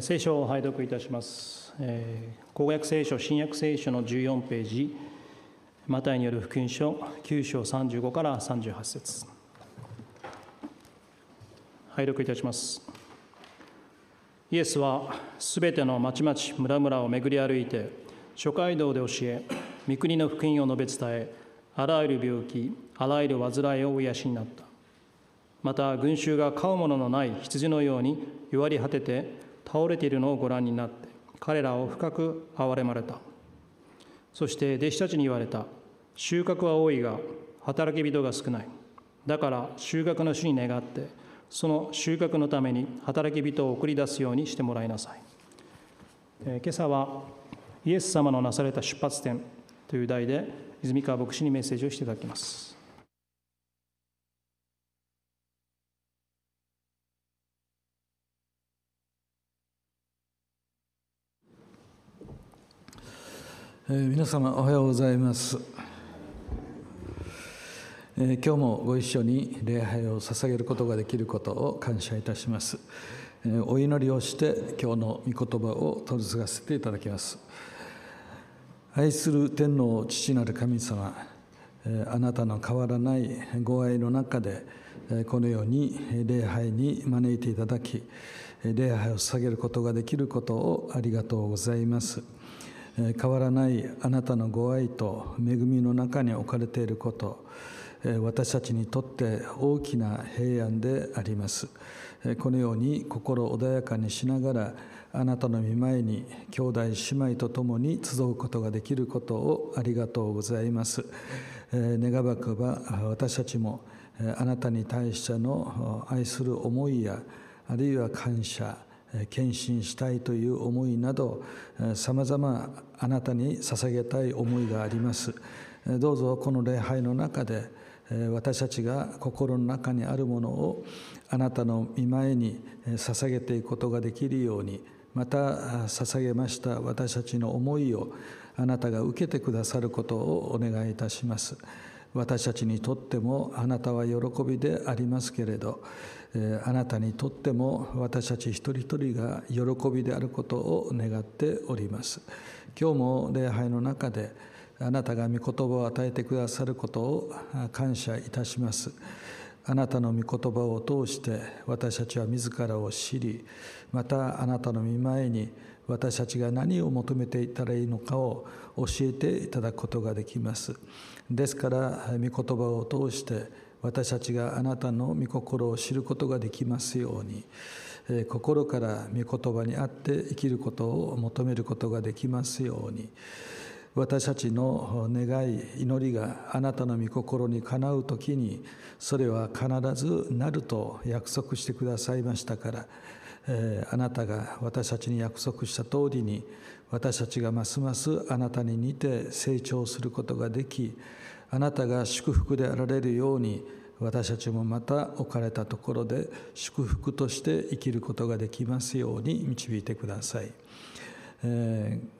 聖書を拝読いたします。公約聖書、新約聖書の14ページ、マタイによる福音書9章35から38節拝読いたします。イエスはすべての町々村々を巡り歩いて諸街道で教え御国の福音を述べ伝えあらゆる病気あらゆる患いをお癒しになったまた群衆が飼うもののない羊のように弱り果てて倒れているのをご覧になって彼らを深く憐れまれた。そして弟子たちに言われた。収穫は多いが働き人が少ない。だから収穫の主に願ってその収穫のために働き人を送り出すようにしてもらいなさい、えー、今朝はイエス様のなされた出発点という題で泉川牧師にメッセージをしていただきます。えー、皆様おはようございます、えー、今日もご一緒に礼拝を捧げることができることを感謝いたします、えー、お祈りをして今日の御言葉を取り継がせていただきます。愛する天皇父なる神様あなたの変わらないご愛の中でこのように礼拝に招いていただき礼拝を捧げることができることをありがとうございます。変わらないあなたのご愛と恵みの中に置かれていること私たちにとって大きな平安であります。このように心穏やかにしながらあなたの御前に兄弟姉妹と共に集うことができることをありがとうございます。願わくば私たちもあなたに対しての愛する思いやあるいは感謝献身したいという思いなどさまざまあなたに捧げたい思いがあります。どうぞこの礼拝の中で私たちが心の中にあるものをあなたの御前に捧げていくことができるようにまた捧げました私たちの思いをあなたが受けてくださることをお願いいたします。私たちにとってもあなたは喜びでありますけれどあなたにとっても私たち一人一人が喜びであることを願っております。今日も礼拝の中であなたが御言葉を与えてくださることを感謝いたします。あなたの御言葉を通して私たちは自らを知りまたあなたの御前に私たちが何を求めていたらいいのかを教えていただくことができます。ですから御言葉を通して私たちがあなたの御心を知ることができますように心から御言葉にあって生きることを求めることができますように私たちの願い祈りがあなたの御心にかなう時にそれは必ずなると約束してくださいましたからあなたが私たちに約束した通りに私たちがますますあなたに似て成長することができあなたが祝福であられるように私たちもまた置かれたところで祝福として生きることができますように導いてください。えー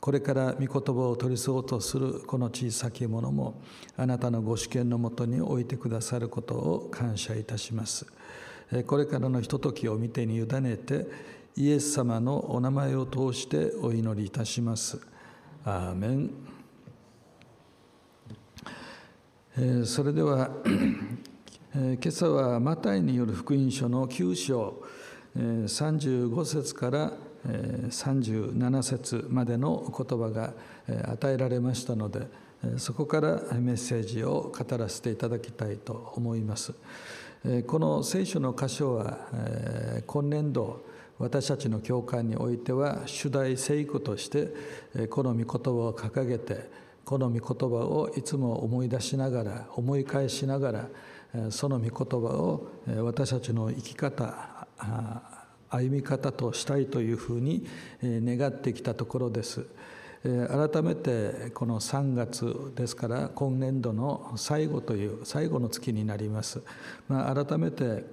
これから御言葉を取りそうとするこの小さきものもあなたのご主権のもとに置いてくださることを感謝いたします。これからのひとときを見てに委ねてイエス様のお名前を通してお祈りいたします。アーメンえそれでは、今朝はマタイによる福音書の9章、35節から37節までの言葉が与えられましたのでそこからメッセージを語らせていただきたいと思います。この聖書の箇所は今年度私たちの教会においては主題聖句としてこの御言葉を掲げてこの御言葉をいつも思い出しながら思い返しながらその御言葉を私たちの生き方歩み方としたいというふうに願ってきたところです。改めてこの3月ですから今年度の最後という最後の月になります。まあ、改めて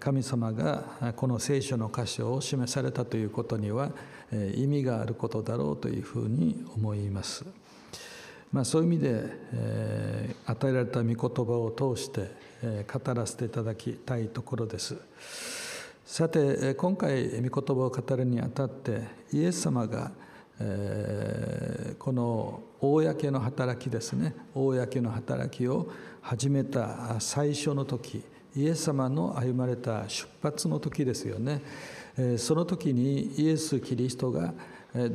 神様がこの聖書の箇所を示されたということには意味があることだろうというふうに思います。まあ、そういう意味で、えー、与えられた御言葉を通して、えー、語らせていただきたいところです。さて今回御言葉を語るにあたってイエス様がえーこの公の働きですね公の働きを始めた最初の時イエス様の歩まれた出発の時ですよねえその時にイエス・キリストが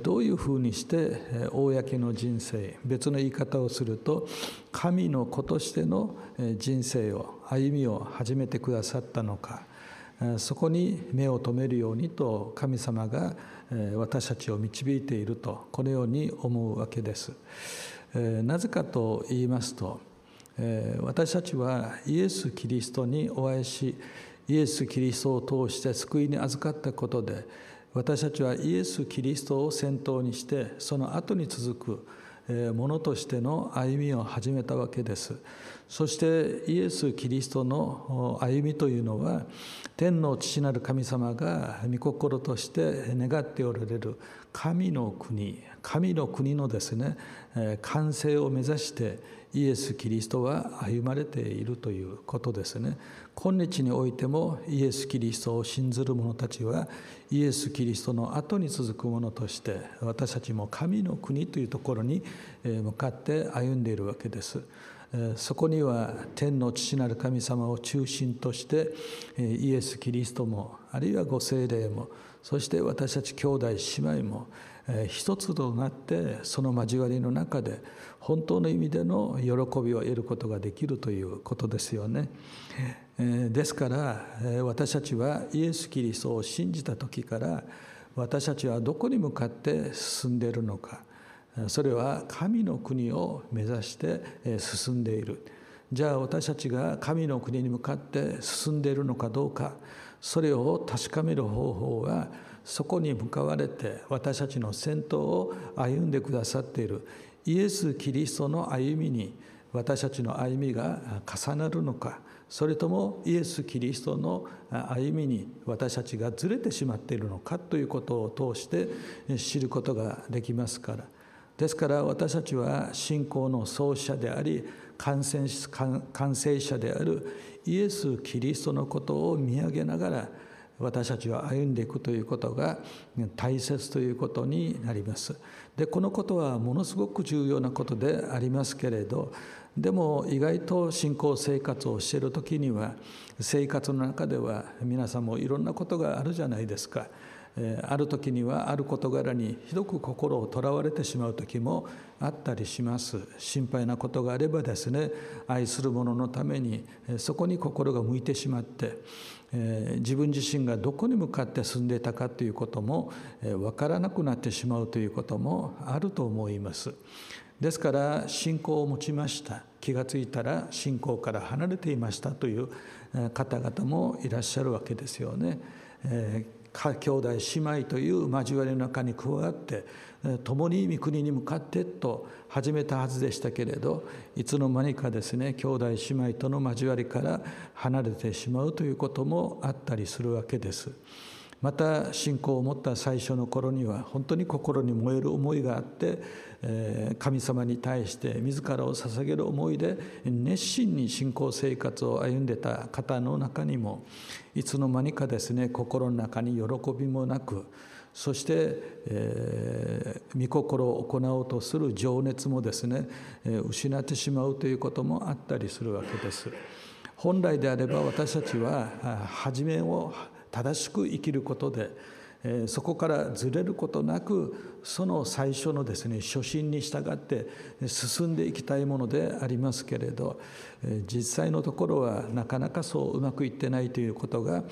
どういうふうにして公の人生別の言い方をすると神の子としての人生を歩みを始めてくださったのかそこに目を留めるようにと神様が私たちを導いているとこのように思うわけです。なぜかと言いますと私たちはイエス・キリストにお会いしイエス・キリストを通して救いに預かったことで私たちはイエス・キリストを先頭にしてその後に続くものとしての歩みを始めたわけです。そしてイエス・キリストの歩みというのは天の父なる神様が御心として願っておられる神の国神の国のですね完成を目指してイエス・キリストは歩まれているということですね。今日においてもイエス・キリストを信ずる者たちはイエス・キリストの後に続く者として私たちも神の国というところに向かって歩んでいるわけです。そこには天の父なる神様を中心としてイエス・キリストもあるいはご精霊もそして私たち兄弟姉妹も一つとなってその交わりの中で本当の意味での喜びを得ることができるということですよね。ですから私たちはイエス・キリストを信じた時から私たちはどこに向かって進んでいるのか。それは神の国を目指して進んでいる。じゃあ私たちが神の国に向かって進んでいるのかどうか。それを確かめる方法はそこに向かわれて私たちの先頭を歩んでくださっている。イエス・キリストの歩みに私たちの歩みが重なるのかそれともイエス・キリストの歩みに私たちがずれてしまっているのかということを通して知ることができますから。ですから私たちは信仰の創始者であり完成者であるイエス・キリストのことを見上げながら私たちは歩んでいくということが大切ということになります。でこのことはものすごく重要なことでありますけれどでも意外と信仰生活をしている時には生活の中では皆さんもいろんなことがあるじゃないですか。ある時にはある事柄にひどく心をとらわれてしまう時もあったりします心配なことがあればですね愛する者のためにそこに心が向いてしまって自分自身がどこに向かって進んでいたかということも分からなくなってしまうということもあると思いますですから信仰を持ちました気が付いたら信仰から離れていましたという方々もいらっしゃるわけですよね。兄弟姉妹という交わりの中に加わって共に御国に向かってと始めたはずでしたけれどいつの間にかですね兄弟姉妹との交わりから離れてしまうということもあったりするわけです。また信仰を持った最初の頃には本当に心に燃える思いがあって神様に対して自らを捧げる思いで熱心に信仰生活を歩んでた方の中にもいつの間にかですね心の中に喜びもなくそして、えー、御心を行おうとする情熱もですね、えー、失ってしまうということもあったりするわけです。本来であれば私たちは初めを正しく生きることでそこからずれることなくその最初のですね初心に従って進んでいきたいものでありますけれど実際のところはなかなかそううまくいってないということが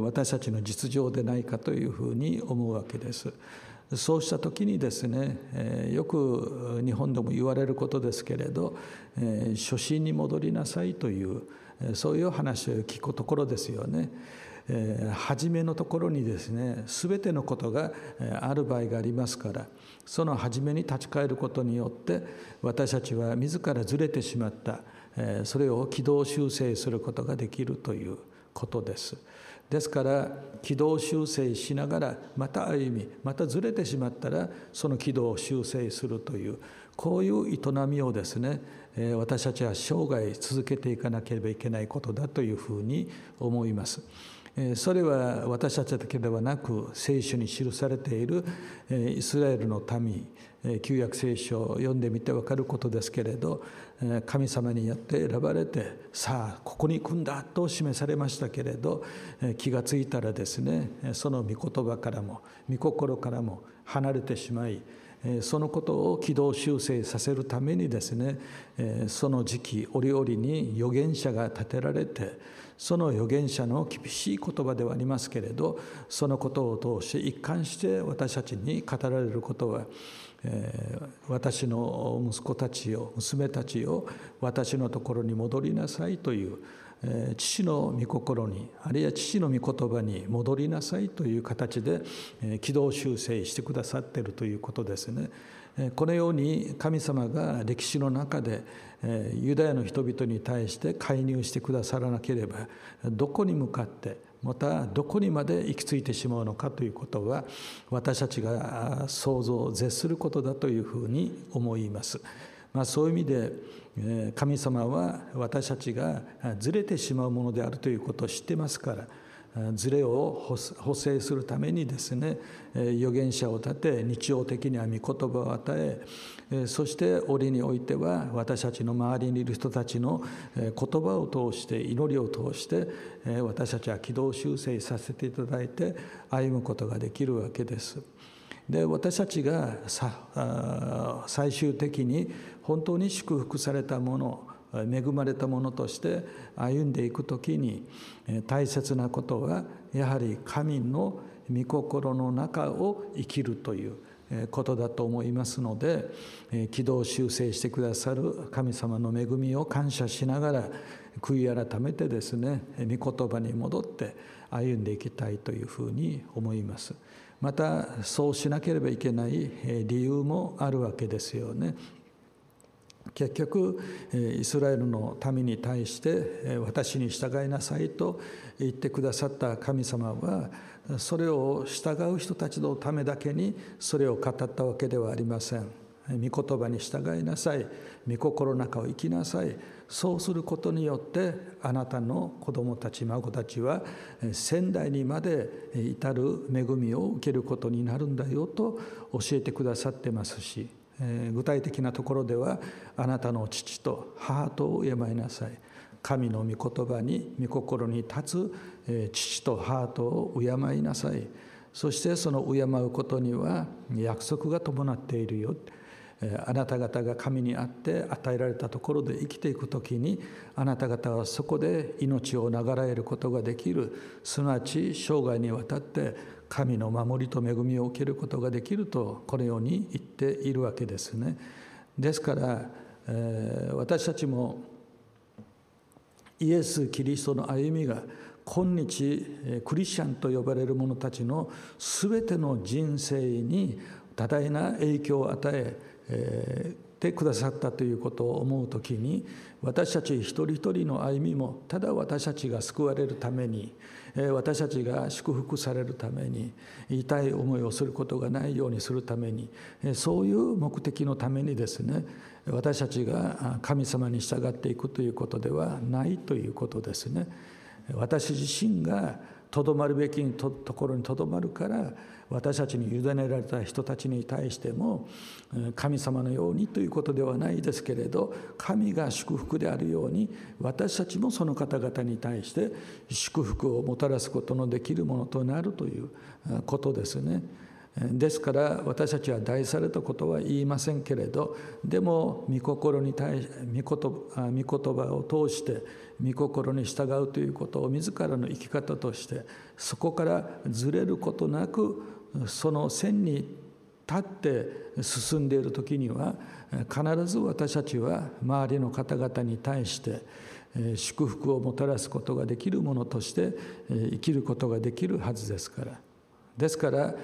私たちの実情でないかというふうに思うわけです。そうした時にですねよく日本でも言われることですけれど初心に戻りなさいというそういう話を聞くところですよね。えー、初めのところにですね全てのことがある場合がありますからその初めに立ち返ることによって私たちは自らずれてしまった、えー、それを軌道修正することができるということです。ですから軌道修正しながらまた歩みまたずれてしまったらその軌道を修正するというこういう営みをですね私たちは生涯続けていかなければいけないことだというふうに思います。それは私たちだけではなく聖書に記されているイスラエルの民旧約聖書を読んでみて分かることですけれど神様によって選ばれてさあここに行くんだと示されましたけれど気がついたらですねその御言葉からも御心からも離れてしまいそのことを軌道修正させるためにですねその時期折々に預言者が立てられてその預言者の厳しい言葉ではありますけれどそのことを通して一貫して私たちに語られることは私の息子たちよ娘たちよ私のところに戻りなさいという父の御心にあるいは父の御言葉に戻りなさいという形で軌道修正してくださっているということですね。このように神様が歴史の中でユダヤの人々に対して介入してくださらなければどこに向かってまたどこにまで行き着いてしまうのかということは私たちが想像を絶することだというふうに思います。まあ、そういう意味で神様は私たちがずれてしまうものであるということを知ってますからズレを補正するためにですね預言者を立て日常的には御言葉を与えそして折においては私たちの周りにいる人たちの言葉を通して祈りを通して私たちは軌道修正させていただいて歩むことができるわけです。で私たちが最終的に本当に祝福されたもの恵まれたものとして歩んでいく時に大切なことはやはり神の御心の中を生きるということだと思いますので軌道修正してくださる神様の恵みを感謝しながら悔い改めてですね御言葉に戻って歩んでいきたいというふうに思います。またそうしなければいけない理由もあるわけですよね。結局イスラエルの民に対して私に従いなさいと言ってくださった神様はそれを従う人たちのためだけにそれを語ったわけではありません。御言葉に従いなさい。御心の中を生きなさい。そうすることによってあなたの子供たち孫たちは仙台にまで至る恵みを受けることになるんだよと教えてくださってますし具体的なところではあなたの父と母とを敬いなさい。神の御言葉に御心に立つ父と母とを敬いなさい。そしてその敬うことには約束が伴っているよ。あなた方が神にあって与えられたところで生きていく時にあなた方はそこで命を流らえることができるすなわち生涯にわたって神の守りと恵みを受けることができるとこのように言っているわけですね。ですから、えー、私たちもイエス・キリストの歩みが今日クリスチャンと呼ばれる者たちの全ての人生に多大な影響を与ええーてくださったということを思う時に私たち一人一人の歩みもただ私たちが救われるために私たちが祝福されるために痛い思いをすることがないようにするためにそういう目的のためにですね私たちが神様に従っていくということではないということですね。私自身がとどまるべきところにとどまるから私たちに委ねられた人たちに対しても神様のようにということではないですけれど神が祝福であるように私たちもその方々に対して祝福をもたらすことのできるものとなるということですね。ですから私たちは大されたことは言いませんけれどでも御心に対し御言葉を通して御心に従うということを自らの生き方としてそこからずれることなくその線に立って進んでいる時には必ず私たちは周りの方々に対して祝福をもたらすことができるものとして生きることができるはずですから。ですから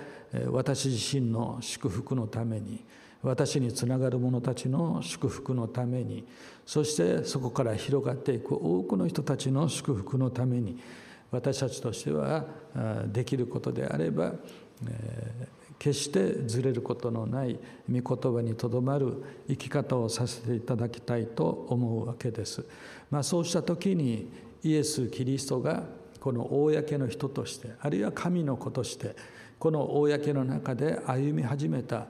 私自身の祝福のために私につながる者たちの祝福のためにそしてそこから広がっていく多くの人たちの祝福のために私たちとしてはできることであれば決してずれることのない御言葉にとどまる生き方をさせていただきたいと思うわけです。まあ、そうした時にイエス・キリストがこの公の人としてあるいは神の子としてこの公の中で歩み始めた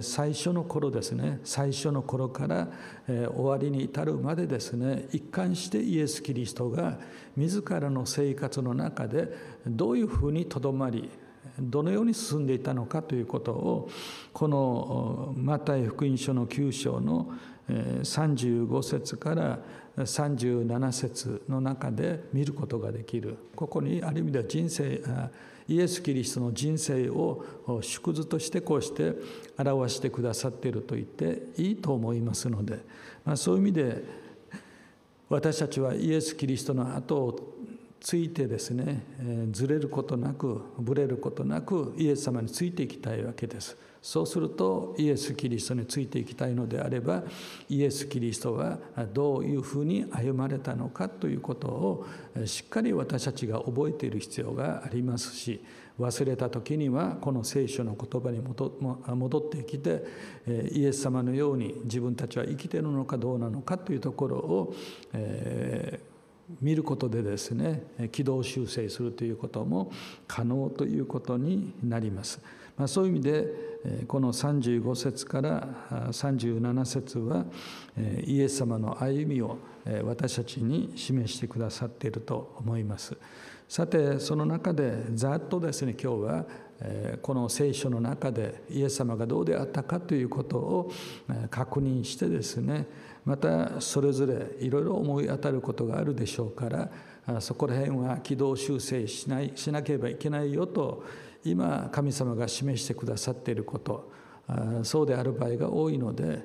最初の頃ですね最初の頃から終わりに至るまでですね一貫してイエス・キリストが自らの生活の中でどういうふうにとどまりどのように進んでいたのかということをこのマタイ福音書の9章の35節から37節の中で見ることができる。ここにある意味では人生イエス・キリストの人生を縮図としてこうして表してくださっていると言っていいと思いますので、まあ、そういう意味で私たちはイエス・キリストの後をついてですねずれることなくぶれることなくイエス様についていきたいわけです。そうするとイエス・キリストについていきたいのであればイエス・キリストはどういうふうに歩まれたのかということをしっかり私たちが覚えている必要がありますし忘れた時にはこの聖書の言葉に戻ってきてイエス様のように自分たちは生きているのかどうなのかというところを、えー見ることでですね軌道修正するということも可能ということになります。まあ、そういう意味でこの35節から37節はイエス様の歩みを私たちに示してくださっていると思います。さてその中でざっとですね今日はこの聖書の中でイエス様がどうであったかということを確認してですねまたそれぞれいろいろ思い当たることがあるでしょうからそこら辺は軌道修正しないしなければいけないよと今神様が示してくださっていることそうである場合が多いので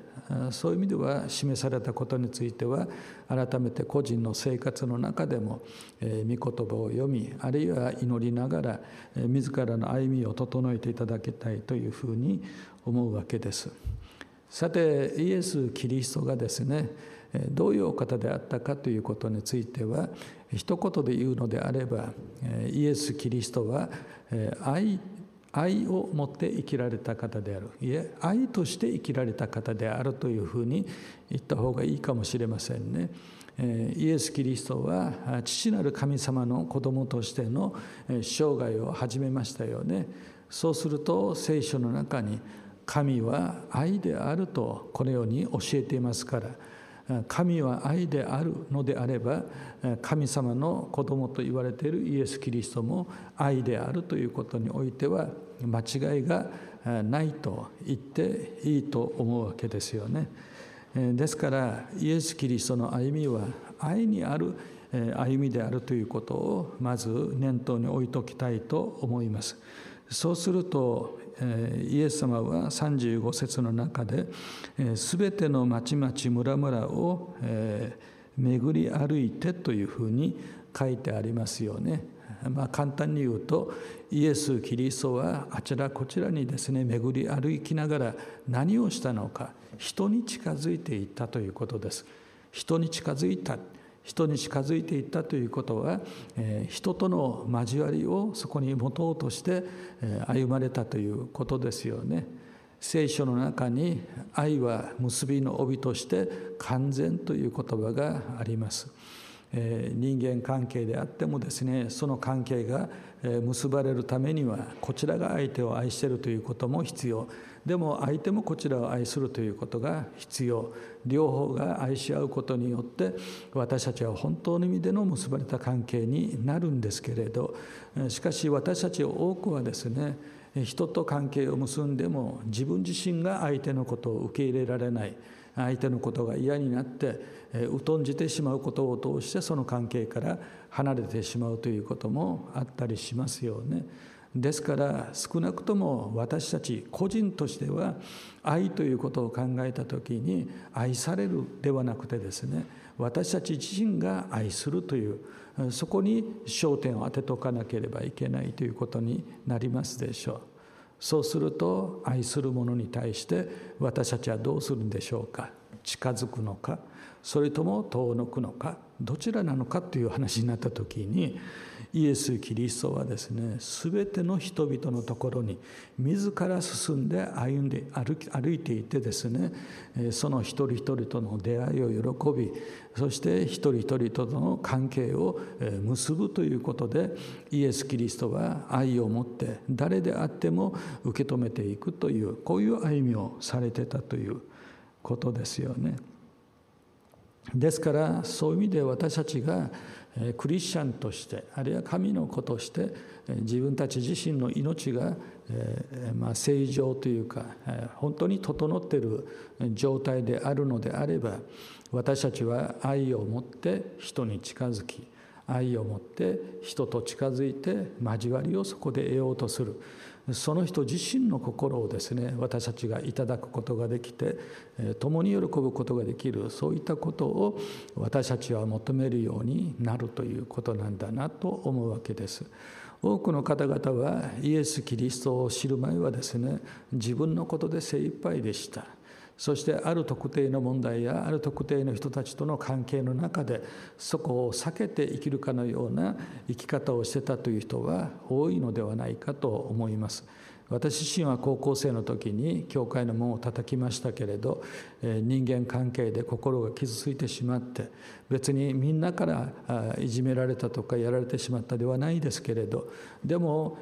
そういう意味では示されたことについては改めて個人の生活の中でも御言葉を読みあるいは祈りながら自らの歩みを整えていただきたいというふうに思うわけです。さてイエス・キリストがですねどういうお方であったかということについては一言で言うのであればイエス・キリストは愛愛を持って生きられた方であるいえ愛として生きられた方であるというふうに言った方がいいかもしれませんね。イエス・キリストは父なる神様の子供としての生涯を始めましたよね。そうすると聖書の中に神は愛であるとこのように教えていますから神は愛であるのであれば神様の子供と言われているイエス・キリストも愛であるということにおいては間違いがないと言っていいと思うわけですよね。ですからイエス・キリストの歩みは愛にある歩みであるということをまず念頭に置いておきたいと思います。そうするとイエス様は35節の中で「すべての町々村々を巡り歩いて」というふうに書いてありますよね。まあ、簡単に言うとイエス・キリストはあちらこちらにですね巡り歩きながら何をしたのか人に近づいていったということです。人に近づいた人に近づいていったということは、え人との交わりをそこに持とうとして、え歩まれたということですよね。聖書の中に愛は結びの帯として完全という言葉があります。え人間関係であってもですねその関係が結ばれるためにはこちらが相手を愛しているということも必要でも相手もこちらを愛するということが必要両方が愛し合うことによって私たちは本当の意味での結ばれた関係になるんですけれどしかし私たち多くはですね人と関係を結んでも自分自身が相手のことを受け入れられない相手のことが嫌になって疎んじてしまうことを通してその関係から離れてしまうということもあったりしますよね。ですから少なくとも私たち個人としては愛ということを考えた時に愛されるではなくてですね私たち自身が愛するというそこに焦点を当てておかなければいけないということになりますでしょう。そうすると愛する者に対して私たちはどうするんでしょうか近づくのかそれとも遠のくのかどちらなのかという話になった時にイエス・キリストはですね全ての人々のところに自ら進んで歩んで歩歩いていてですねその一人一人との出会いを喜びそして一人一人との関係を結ぶということでイエス・キリストは愛を持って誰であっても受け止めていくというこういう歩みをされてたということですよね。ですからそういう意味で私たちがクリスチャンとしてあるいは神の子として自分たち自身の命が正常というか本当に整っている状態であるのであれば私たちは愛を持って人に近づき愛を持って人と近づいて交わりをそこで得ようとする。その人自身の心をですね私たちがいただくことができて共に喜ぶことができるそういったことを私たちは求めるようになるということなんだなと思うわけです。多くの方々はイエス・キリストを知る前はですね自分のことで精一杯でした。そしてある特定の問題やある特定の人たちとの関係の中でそこを避けて生きるかのような生き方をしてたという人は多いのではないかと思います。私自身は高校生の時に教会の門を叩きましたけれど人間関係で心が傷ついてしまって別にみんなからいじめられたとかやられてしまったではないですけれどでも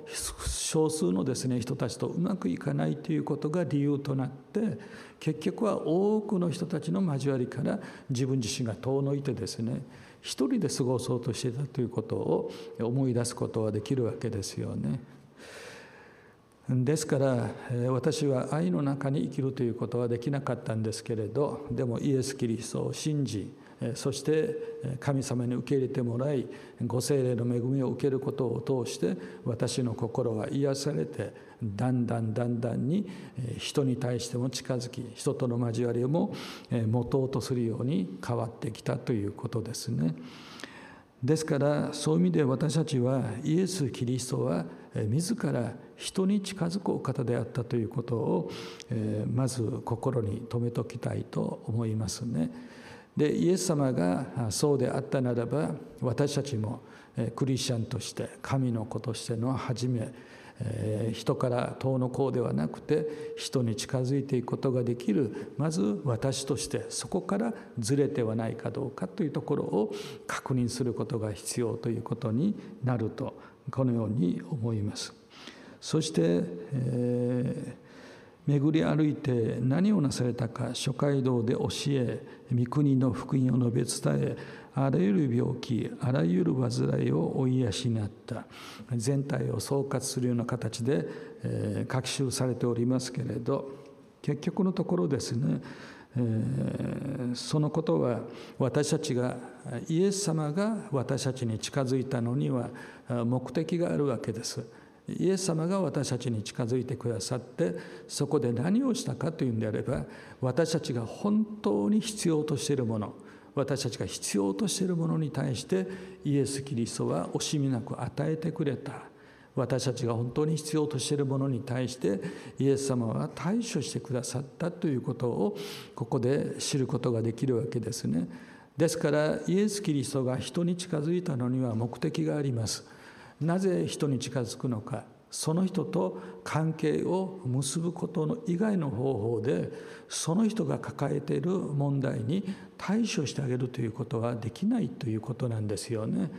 少数のですね人たちとうまくいかないということが理由となって結局は多くの人たちの交わりから自分自身が遠のいてですね一人で過ごそうとしていたということを思い出すことはできるわけですよね。ですから私は愛の中に生きるということはできなかったんですけれどでもイエス・キリストを信じそして神様に受け入れてもらいご精霊の恵みを受けることを通して私の心は癒されてだんだんだんだんに人に対しても近づき人との交わりも持とうとするように変わってきたということですね。ですからそういう意味で私たちはイエス・キリストは自ら人に近づくお方であったということをまず心に留めておきたいと思いますね。でイエス様がそうであったならば私たちもクリスチャンとして神の子としての初め人から遠のこうではなくて人に近づいていくことができるまず私としてそこからずれてはないかどうかというところを確認することが必要ということになるとこのように思います。そして、えー巡り歩いて何をなされたか諸街道で教え御国の福音を述べ伝えあらゆる病気あらゆる患いをお癒しになった全体を総括するような形で、えー、書き記されておりますけれど結局のところですね、そのことは私たちがイエス様が私たちに近づいたのには目的があるわけです。イエス様が私たちに近づいてくださってそこで何をしたかというんであれば私たちが本当に必要としているもの私たちが必要としているものに対してイエス・キリストは惜しみなく与えてくれた私たちが本当に必要としているものに対してイエス様は対処してくださったということをここで知ることができるわけですね。ですからイエス・キリストが人に近づいたのには目的があります。なぜ人に近づくのか。その人と関係を結ぶことの以外の方法でその人が抱えている問題に対処してあげるということはできないということなんですよね。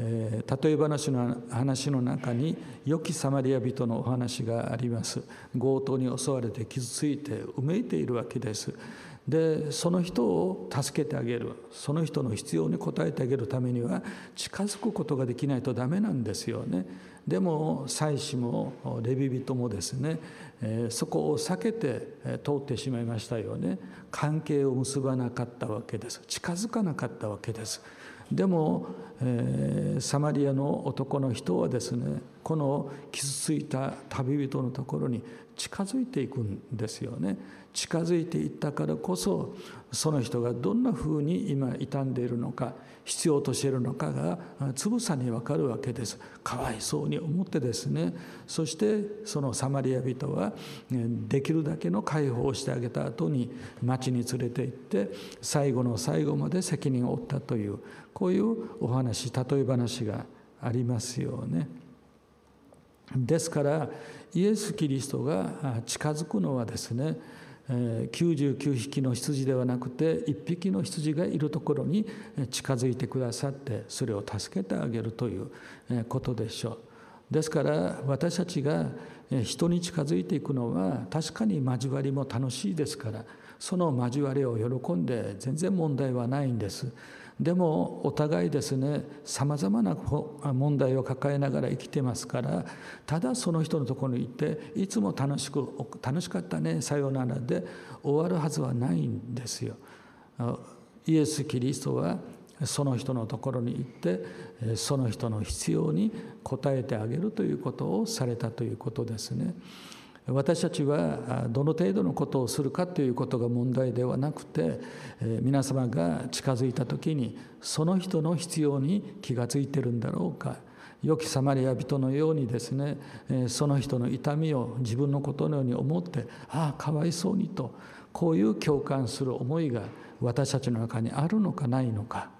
えー、例え話の話の中に良きサマリア人のお話があります。強盗に襲われて傷ついてうめいているわけです。でその人を助けてあげる。その人の必要に応えてあげるためには近づくことができないとダメなんですよね。でも祭司もレビ人もですねえそこを避けて通ってしまいましたよね。関係を結ばなかったわけです。近づかなかったわけです。でも、えー、サマリアの男の人はですねこの傷ついた旅人のところに近づいていくんですよね。近づいていったからこそその人がどんなふうに今傷んでいるのか必要としているのかがつぶさに分かるわけです。かわいそうに思ってですね。そしてそのサマリア人はできるだけの解放をしてあげた後に町に連れて行って最後の最後まで責任を負ったというこういうお話例え話がありますよね。ですからイエス・キリストが近づくのはですね99匹の羊ではなくて1匹の羊がいるところに近づいてくださってそれを助けてあげるということでしょう。ですから私たちが人に近づいていくのは確かに交わりも楽しいですからその交わりを喜んで全然問題はないんです。でもお互いですねさまざまな問題を抱えながら生きてますからただその人のところに行っていつも楽しく「楽しかったねさようなら」で終わるはずはないんですよ。イエス・キリストはその人のところに行ってその人の必要に応えてあげるということをされたということですね。私たちはどの程度のことをするかということが問題ではなくて皆様が近づいた時にその人の必要に気が付いてるんだろうか。良きサマリア人のようにですねその人の痛みを自分のことのように思ってああかわいそうにとこういう共感する思いが私たちの中にあるのかないのか。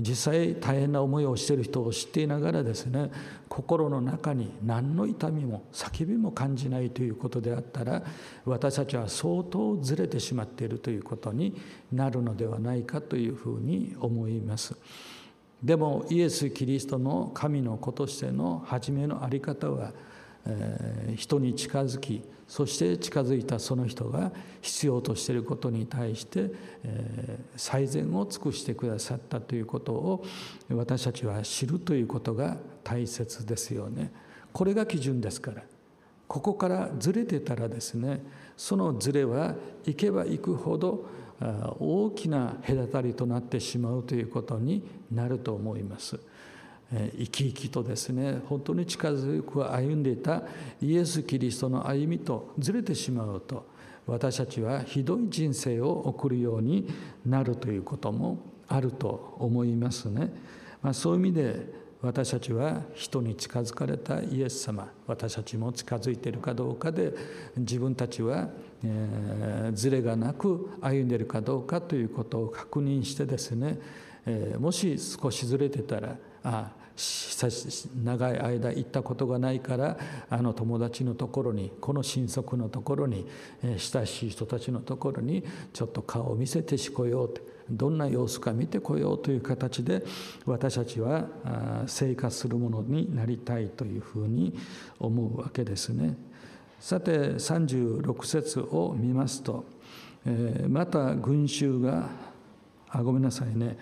実際大変な思いをしている人を知っていながらですね心の中に何の痛みも叫びも感じないということであったら私たちは相当ずれてしまっているということになるのではないかというふうに思います。でもイエス・キリストの神の子としての初めの在り方は人に近づきそして近づいたその人が必要としていることに対して最善を尽くしてくださったということを私たちは知るということが大切ですよね。これが基準ですからここからずれてたらですねそのずれは行けば行くほど大きな隔たりとなってしまうということになると思います。生き生きとですね本当に近づく歩んでいたイエス・キリストの歩みとずれてしまうと私たちはひどい人生を送るようになるということもあると思いますね。まあ、そういう意味で私たちは人に近づかれたイエス様私たちも近づいているかどうかで自分たちは、えー、ズレがなく歩んでいるかどうかということを確認してですね、えー、もし少しずれてたらああ長い間行ったことがないからあの友達のところにこの親族のところに親しい人たちのところにちょっと顔を見せてしこようとどんな様子か見てこようという形で私たちは生活するものになりたいというふうに思うわけですね。さて36節を見ますとまた群衆があごめんなさいね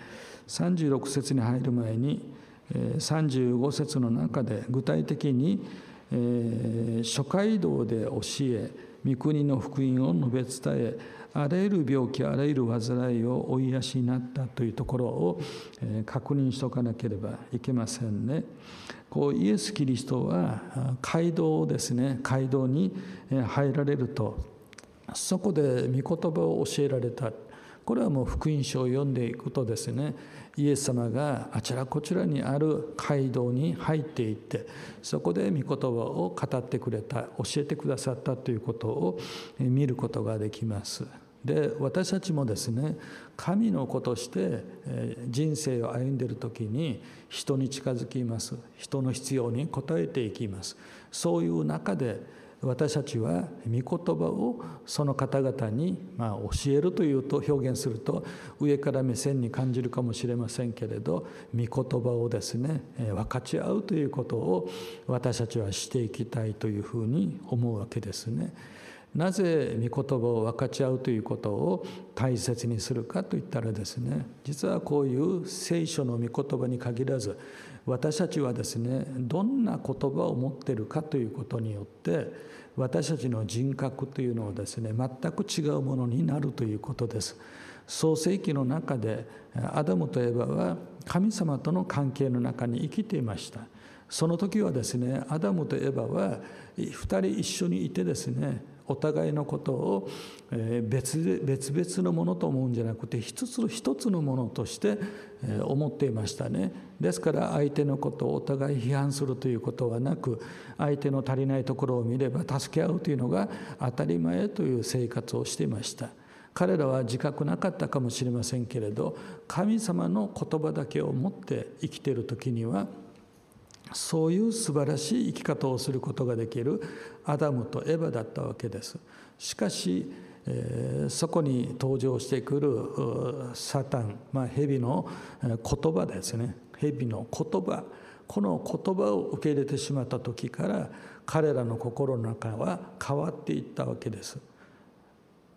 36節に入る前に35節の中で具体的に諸街道で教え御国の福音を述べ伝えあらゆる病気あらゆる患いを追いやしになったというところを確認しておかなければいけませんね。こうイエス・キリストは街道をですね街道に入られるとそこで御言葉を教えられたこれはもう福音書を読んでいくとですねイエス様があちらこちらにある街道に入っていってそこで御言葉を語ってくれた教えてくださったということを見ることができます。で私たちもですね神の子として人生を歩んでいる時に人に近づきます人の必要に応えていきますそういう中で私たちは御言葉をその方々にま教えるというと表現すると上から目線に感じるかもしれませんけれど御言葉をですね分かち合うということを私たちはしていきたいというふうに思うわけですね。なぜ御言葉を分かち合うということを大切にするかといったらですね実はこういう聖書の御言葉に限らず私たちはですねどんな言葉を持っているかということによって私たちの人格というのはですね全く違うものになるということです。創世記の中でアダムとエバは神様との関係の中に生きていました。その時はですねアダムとエバは2人一緒にいてですねお互いのことを別別々のものと思うんじゃなくて一つ一つのものとして思っていましたね。ですから相手のことをお互い批判するということはなく相手の足りないところを見れば助け合うというのが当たり前という生活をしていました。彼らは自覚なかったかもしれませんけれど神様の言葉だけを持って生きている時にはそういう素晴らしい生き方をすることができるアダムとエヴァだったわけです。しかし、え、そこに登場してくるサタン、まあ、蛇の言葉ですね。蛇の言葉。この言葉を受け入れてしまった時から彼らの心の中は変わっていったわけです。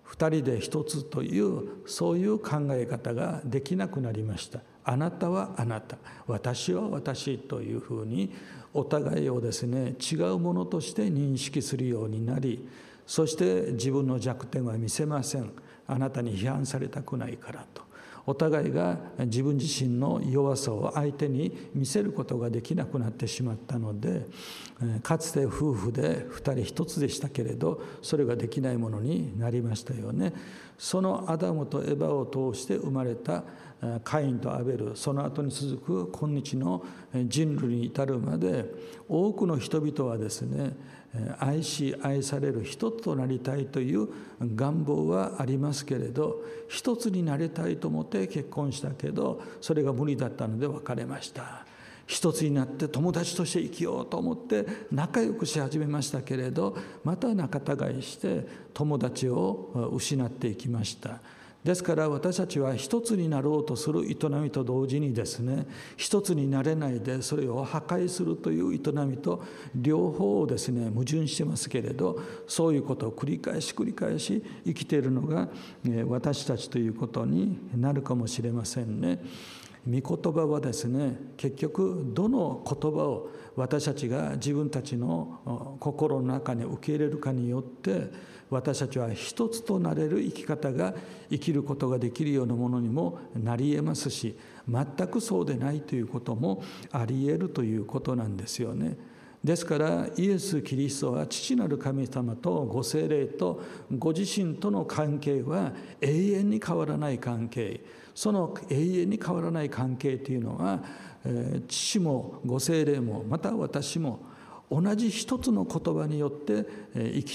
二人で一つというそういう考え方ができなくなりました。あなたはあなた。私は私というふうにお互いをですね違うものとして認識するようになりそして自分の弱点は見せません。あなたに批判されたくないからと。お互いが自分自身の弱さを相手に見せることができなくなってしまったのでかつて夫婦で2人一つでしたけれどそれができないものになりましたよね。そのアダムとエバを通して生まれたカインとアベルその後に続く今日の人類に至るまで多くの人々はですね愛し愛される一つとなりたいという願望はありますけれど一つになりたいと思って結婚したけどそれが無理だったので別れました。一つになって友達として生きようと思って仲良くし始めましたけれどまた仲違いして友達を失っていきました。ですから私たちは一つになろうとする営みと同時にですね一つになれないでそれを破壊するという営みと両方をですね矛盾してますけれどそういうことを繰り返し繰り返し生きているのが私たちということになるかもしれませんね。御言葉はですね結局どの言葉を私たちが自分たちの心の中に受け入れるかによって私たちは一つとなれる生き方が生きることができるようなものにもなりえますし全くそうでないということもありえるということなんですよね。ですからイエス・キリストは父なる神様とご精霊とご自身との関係は永遠に変わらない関係その永遠に変わらない関係というのは父もご精霊もまた私も同じ一つの言葉によって生きて